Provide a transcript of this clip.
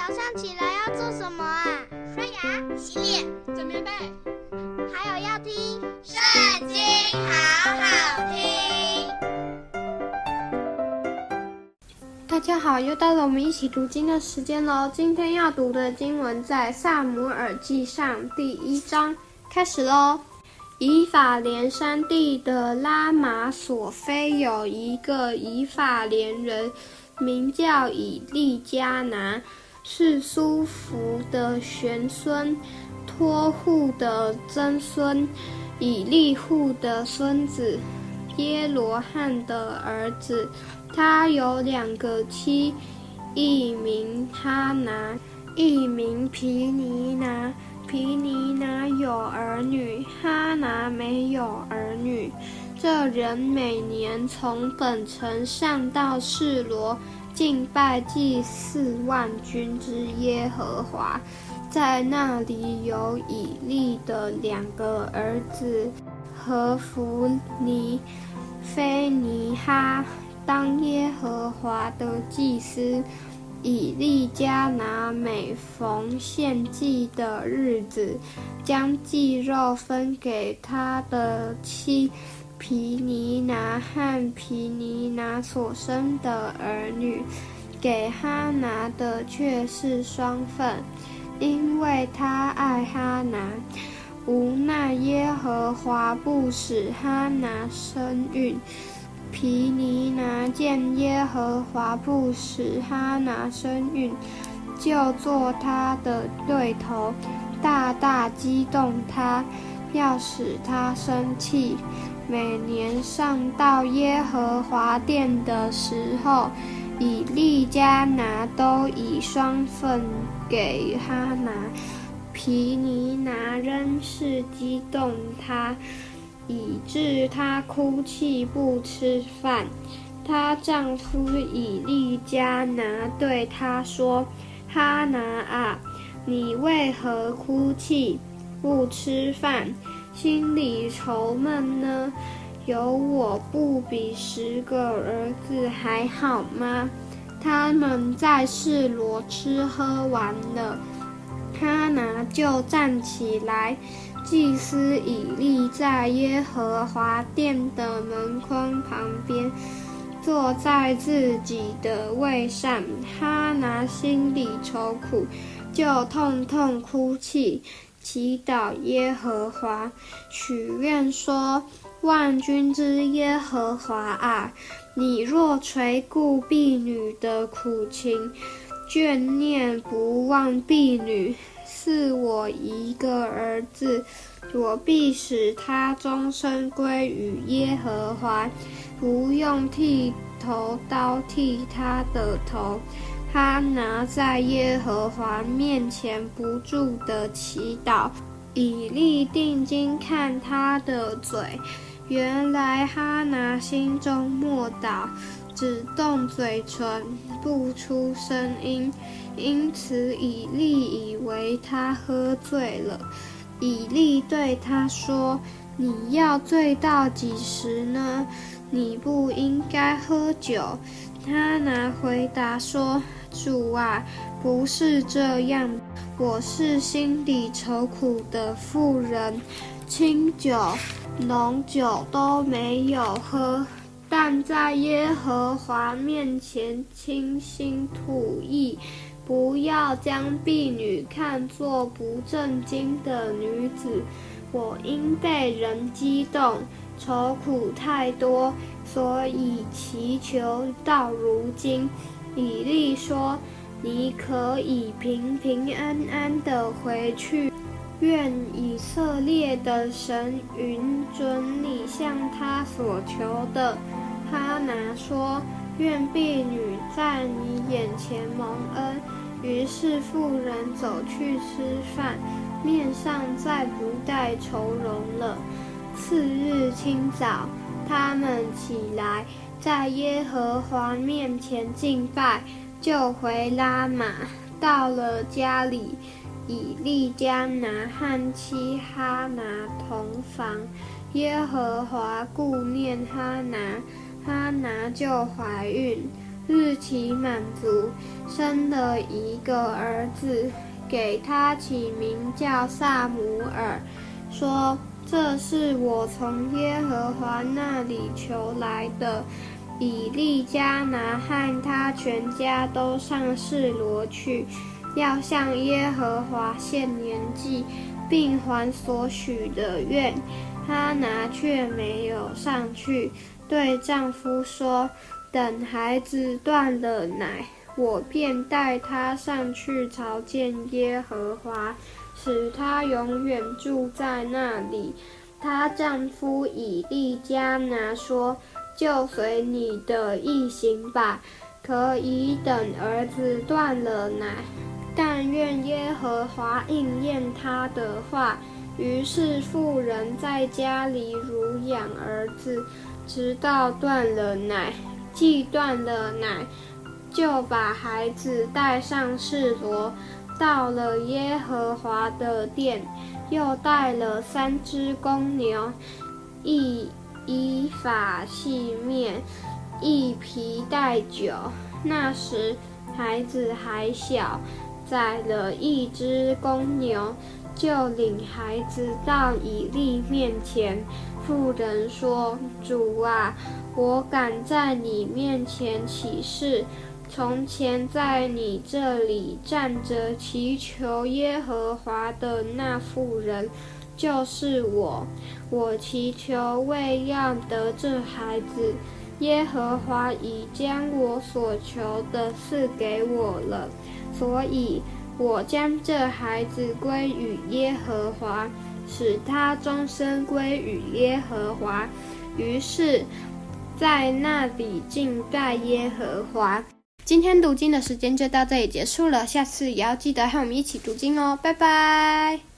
早上起来要做什么啊？刷牙、洗脸、整棉被，还有要听《圣经》，好好听。大家好，又到了我们一起读经的时间喽。今天要读的经文在《撒母耳记上》第一章，开始喽。以法莲山地的拉玛琐非有一个以法莲人，名叫以利加南。是苏弗的玄孙，托护的曾孙，以利护的孙子，耶罗汉的儿子。他有两个妻，一名哈拿，一名皮尼拿。皮尼拿有儿女，哈拿没有儿女。这人每年从本城上到示罗。敬拜祭祀万军之耶和华，在那里有以利的两个儿子和弗尼、菲尼哈，当耶和华的祭司。以利加拿每逢献祭的日子，将祭肉分给他的妻。皮尼拿和皮尼拿所生的儿女，给哈拿的却是双份，因为他爱哈拿。无奈耶和华不使哈拿生育，皮尼拿见耶和华不使哈拿生育，就做他的对头，大大激动他，要使他生气。每年上到耶和华殿的时候，以利加拿都以双份给哈拿。皮尼拿仍是激动他，以致他哭泣不吃饭。她丈夫以利加拿对她说：“哈拿啊，你为何哭泣不吃饭？”心里愁闷呢？有我不比十个儿子还好吗？他们在示罗吃喝玩乐，哈拿就站起来。祭司以利在耶和华殿的门框旁边，坐在自己的位上。哈拿心里愁苦，就痛痛哭泣。祈祷耶和华，许愿说：“万军之耶和华啊，你若垂顾婢女的苦情，眷念不忘婢女，赐我一个儿子，我必使他终身归于耶和华，不用剃头刀剃他的头。”哈拿在耶和华面前不住地祈祷，以利定睛看他的嘴，原来哈拿心中默祷，只动嘴唇，不出声音，因此以利以为他喝醉了。以利对他说：“你要醉到几时呢？你不应该喝酒。”哈拿回答说。主啊，不是这样，我是心里愁苦的妇人，清酒、浓酒都没有喝，但在耶和华面前倾心吐意，不要将婢女看作不正经的女子。我因被人激动，愁苦太多，所以祈求到如今。以利说：“你可以平平安安地回去，愿以色列的神允准你向他所求的。”哈拿说：“愿婢女在你眼前蒙恩。”于是妇人走去吃饭，面上再不带愁容了。次日清早，他们起来。在耶和华面前敬拜，就回拉玛。到了家里，以利加拿和妻哈拿同房。耶和华顾念哈拿，哈拿就怀孕，日期满足，生了一个儿子，给他起名叫撒母耳，说：“这是我从耶和华那里求来的。”以利加拿和他全家都上示罗去，要向耶和华献年纪，并还所许的愿。哈拿却没有上去，对丈夫说：“等孩子断了奶，我便带他上去朝见耶和华，使他永远住在那里。”她丈夫以利加拿说。就随你的意行吧，可以等儿子断了奶，但愿耶和华应验他的话。于是妇人在家里乳养儿子，直到断了奶。既断了奶，就把孩子带上示罗，到了耶和华的殿，又带了三只公牛，一。依法细面，一皮带酒。那时孩子还小，宰了一只公牛，就领孩子到以利面前。妇人说：“主啊，我敢在你面前起誓，从前在你这里站着祈求耶和华的那妇人。”就是我，我祈求为要得这孩子，耶和华已将我所求的赐给我了，所以我将这孩子归与耶和华，使他终身归与耶和华。于是，在那里敬拜耶和华。今天读经的时间就到这里结束了，下次也要记得和我们一起读经哦，拜拜。